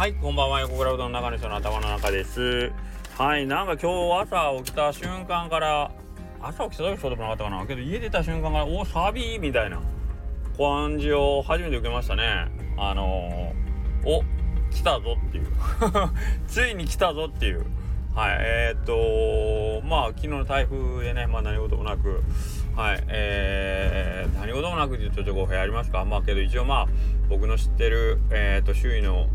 はい、こんばんは。横倉うどんの中の人の頭の中です。はい、なんか今日朝起きた瞬間から、朝起きた時そうでもなかったかな。けど家出た瞬間から、おサビみたいな感じを初めて受けましたね。あのー、お来たぞっていう。ついに来たぞっていう。はい、えー、っとまあ昨日の台風でね、まあ何事もなく、はい、えー、何事もなくって言うとちょっと語弊ありますか。まあけど一応まあ僕の知ってる、えー、っと周囲の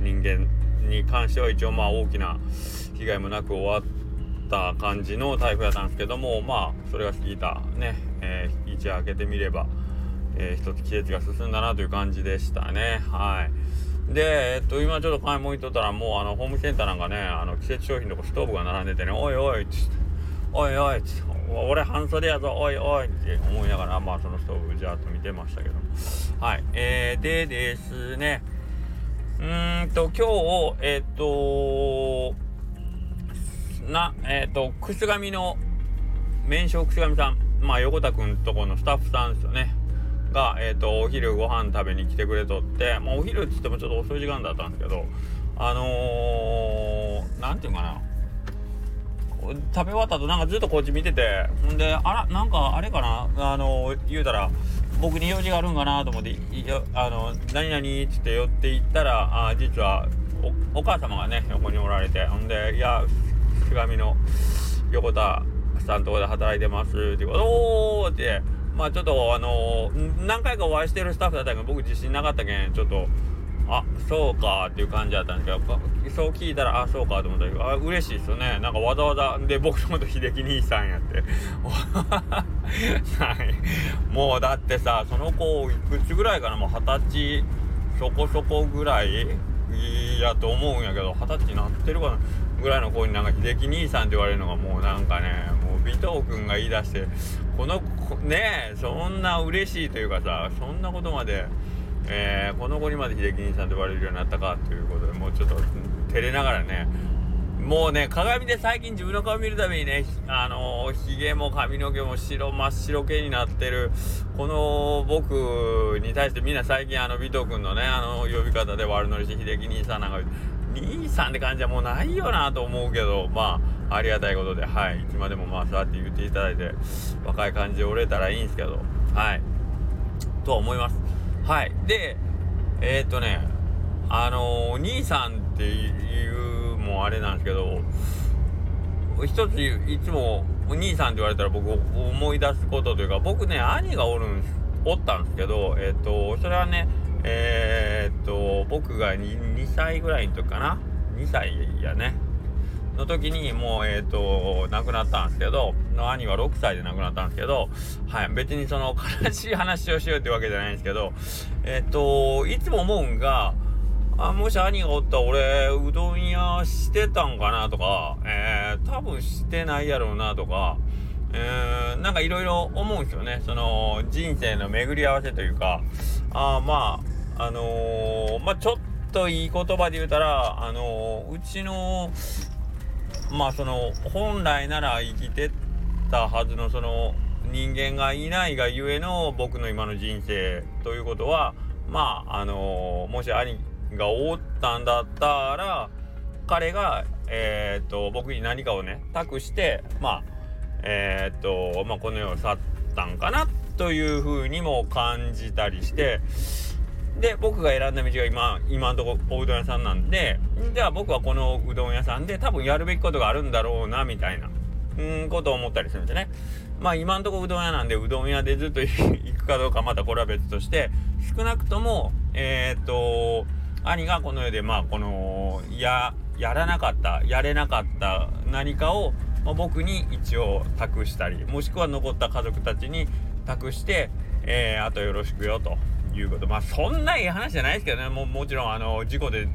人間に関しては一応まあ大きな被害もなく終わった感じの台風やったんですけどもまあそれが過ぎたね、えー、一夜明けてみれば、えー、一つ季節が進んだなという感じでしたねはい。で、えっと、今ちょっと買い物行っとったら、もうあの、ホームセンターなんかね、あの、季節商品のとこストーブが並んでてね、おいおいっつって、おいおいっつ、俺半袖やぞ、おいおいって思いながら、まあそのストーブじゃっと見てましたけども。はい。えー、でですね、うーんと、今日、えっと、な、えっと、くすがみの、麺匠くすがみさん、まあ横田くんとこのスタッフさんですよね。が、えーと、お昼ご飯食べに来てくれとって、まあ、お昼っつってもちょっと遅い時間だったんですけどあのー、なんていうかな食べ終わった後なんかずっとこっち見ててほんであらなんかあれかなあの、言うたら僕に用事があるんかなと思って「あの何々」っつって寄って行ったらあ実はお母様がね横におられてほんで「いや手紙の横田さんとこで働いてます」って言うおお!」ってまあちょっとあのー、何回かお会いしてるスタッフだったけど僕自信なかったけんちょっとあそうかっていう感じだったんですけどそう聞いたらあそうかと思ったけどあ嬉しいですよね。なんかわざわざで僕のこと秀樹兄さんやって。はい。もうだってさその子いくつぐらいかなもう二十歳そこそこぐらいやと思うんやけど二十歳になってるかなぐらいの子になんか秀樹兄さんって言われるのがもうなんかねもう尾藤君が言い出してこの子ねえそんな嬉しいというかさそんなことまで、えー、この子にまで秀樹兄さんと言われるようになったかということでもうちょっと照れながらねもうね鏡で最近自分の顔見るたびにねあのひげも髪の毛も白真っ白系になってるこの僕に対してみんな最近あの尾藤君のねあの呼び方で悪乗りして秀樹兄さんなんか兄さんって感じはもうないよなと思うけどまあありがたいことではい。いつまでもまあそうやって言っていただいて若い感じで折れたらいいんですけどはい。とは思います。はい。でえー、っとねあのー、兄さんっていうもあれなんですけど一ついつもお兄さんって言われたら僕思い出すことというか僕ね兄がおるんおったんですけどえー、っとそれはねえー、っと僕が 2, 2歳ぐらいの時かな？2歳やね。の時にもうえっ、ー、と亡くなったんですけどの兄は6歳で亡くなったんですけどはい別にその悲しい話をしようってわけじゃないんですけどえっ、ー、といつも思うんがあもし兄がおったら俺うどん屋してたんかなとかえー、多分してないやろうなとかえー、なんかいろいろ思うんですよね。その人生の巡り合わせというかあまああのー、まあちょっといい言葉で言うたらあのー、うちのまあその本来なら生きてたはずのその人間がいないがゆえの僕の今の人生ということはまああのもし兄がおったんだったら彼がえっ、と僕に何かをね託してまあえっ、とまあこの世を去ったんかなというふうにも感じたりしてで僕が選んだ道が今今のとこおうどん屋さんなんでじゃあ僕はこのうどん屋さんで多分やるべきことがあるんだろうなみたいなうんことを思ったりするんですね。まあ今のとこうどん屋なんでうどん屋でずっと行くかどうかまたこれは別として少なくともえっ、と兄がこの世でまあこのややらなかったやれなかった何かを、まあ、僕に一応託したりもしくは残った家族たちに託して、えー、あとよろしくよということ。まあそんないい話じゃないですけどね。ももちろんあの事故で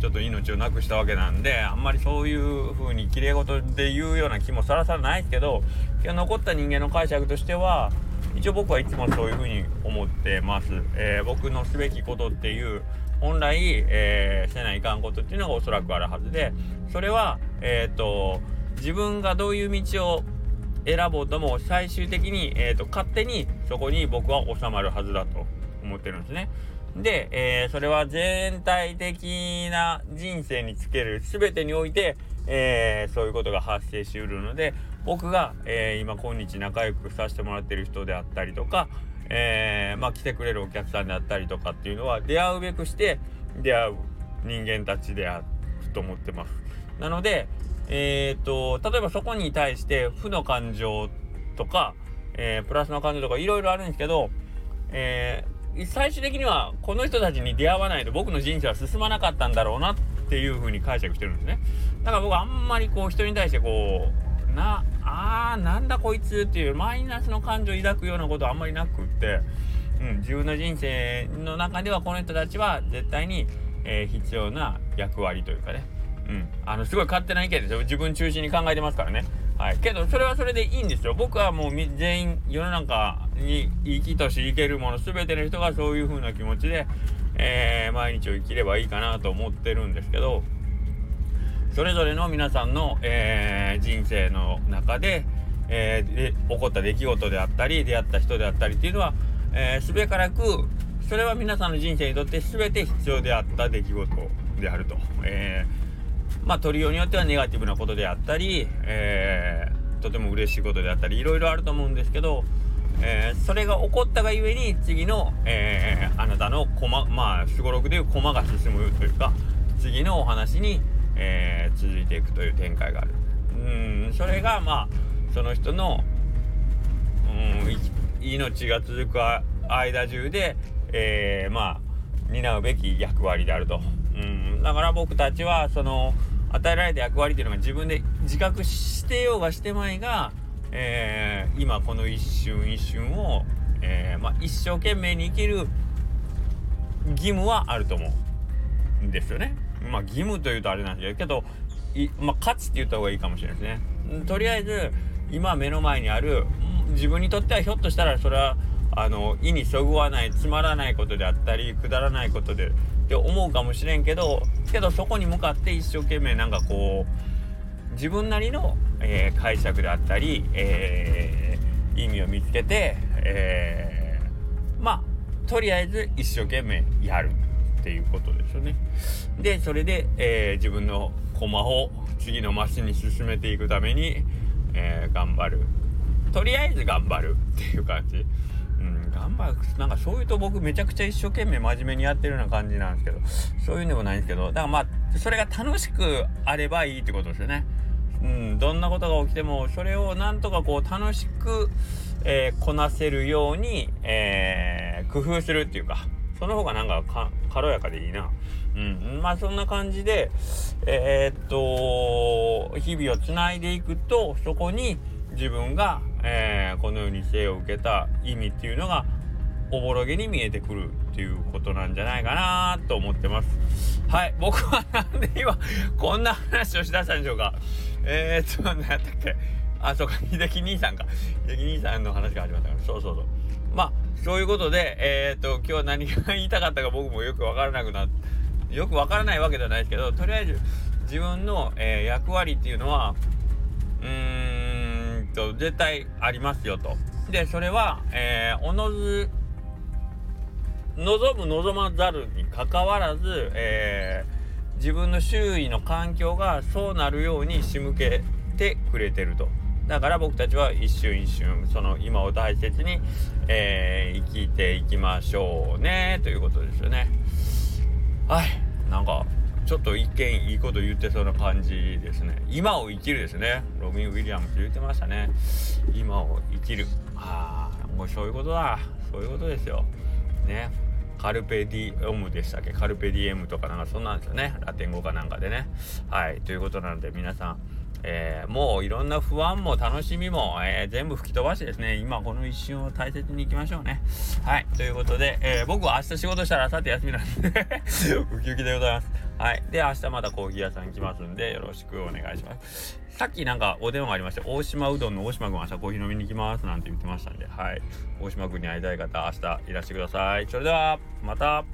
ちょっと命をなくしたわけなんであんまりそういう風にきれい事で言うような気もさらさらないですけど今日残った人間の解釈としては一応僕はいつもそういう風に思ってます、えー、僕のすべきことっていう本来、えー、せないかんことっていうのがおそらくあるはずでそれはえっ、ー、と自分がどういう道を選ぼうとも最終的に、えーと、勝手にそこに僕は収まるはずだと。思ってるんですね。で、えー、それは全体的な人生につける全てにおいて、えー、そういうことが発生しうるので僕が、えー、今今日仲良くさせてもらってる人であったりとか、え、まあ、来てくれるお客さんであったりとかっていうのは出会うべくして出会う人間たちであると思ってます。なので、えーと、例えばそこに対して負の感情とか、え、プラスの感情とかいろいろあるんですけど、えー、最終的にはこの人たちに出会わないと僕の人生は進まなかったんだろうなっていう風に解釈してるんですね。だから僕あんまりこう人に対してこうなあーなんだこいつっていうマイナスの感情を抱くようなことはあんまりなくって、うん、自分の人生の中ではこの人たちは絶対に、えー、必要な役割というかね、うん、あのすごい勝手な意見ですよ自分中心に考えてますからね。はい、けどそれはそれでいいんですよ僕はもう全員世の中に生きとし生けるもの全ての人がそういう風な気持ちで、えー、毎日を生きればいいかなと思ってるんですけどそれぞれの皆さんの、えー、人生の中で,、えー、で起こった出来事であったり出会った人であったりっていうのは、えー、べからくそれは皆さんの人生にとって全て必要であった出来事であると。えーまあ取りようによってはネガティブなことであったり、えー、とても嬉しいことであったりいろいろあると思うんですけど、えー、それが起こったがゆえに次の、えー、あなたの駒まあすごろくでいう駒が進むというか次のお話に、えー、続いていくという展開がある。うんそれがまあその人のうん命が続く間中で、えー、まあ担うべき役割であると。うんだから僕たちはその与えられた役割っていうのが自分で自覚してようがしてまいが、えー、今この一瞬一瞬を、えー、まあ、一生懸命に生きる義務はあると思うんですよね。まあ義務というとあれなんですけどまあ、価値って言った方がいいかもしれないですね。とりあえず今目の前にある自分にとってはひょっとしたらそれはあの意にそぐわないつまらないことであったりくだらないことでって思うかもしれんけどけどそこに向かって一生懸命なんかこう自分なりの、えー、解釈であったり、えー、意味を見つけて、えー、まあとりあえず一生懸命やるっていうことですよね。でそれで、え自分の駒を次のマシに進めていくために、え頑張るとりあえず頑張るっていう感じ。頑張るなんかそういうと僕めちゃくちゃ一生懸命真面目にやってるような感じなんですけどそういうんでもないんですけどだからまあそれが楽しくあればいいってことですよね。うん、どんなことが起きてもそれをなんとかこう楽しく、えー、こなせるように、えー、工夫するっていうかその方がなんか軽やかでいいな。うん、まあそんな感じでえー、っと日々をつないでいくとそこに自分が、えー、この世に生を受けた意味っていうのがおぼろげに見えてくるっていうことなんじゃないかなと思ってます。はい。僕はなんで今、こんな話をしだしたんでしょうか。えー、っと、何やったっけ。あ、そうか、秀樹兄さんか。秀樹兄さんの話が始まったから。そうそうそう。まあ、そういうことで、えー、っと、今日何が言いたかったか僕もよくわからなくなって、よくわからないわけではないですけど、とりあえず自分の、えー、役割っていうのは、うーんと、絶対ありますよと。で、それは、えー、おのず、望む望まざるにかかわらず、えー、自分の周囲の環境がそうなるように仕向けてくれてると。だから僕たちは一瞬一瞬その今を大切に、えー、生きていきましょうねということですよね。はいなんかちょっと一見いいこと言ってそうな感じですね。今を生きるですね。ロビン・ウィリアムズ言ってましたね。今を生きる。ああ、もうそういうことだ。そういうことですよ。ね。カルペディオムでしたっけ？カルペディエムとかなんかそんなんですよね。ラテン語かなんかでね。はい。ということなので皆さん、えー、もういろんな不安も楽しみも、えー、全部吹き飛ばしてですね、今この一瞬を大切にいきましょうね。はい。ということで、えー、僕は明日仕事したら明後日休みなんで ウキウキでございます。はい。で、明日またコーヒー屋さん来ますんで、よろしくお願いします。さっきなんかお電話がありまして、大島うどんの大島君明日コーヒー飲みに行きますなんて言ってましたんで、はい。大島君に会いたい方、明日いらしてください。それでは、また。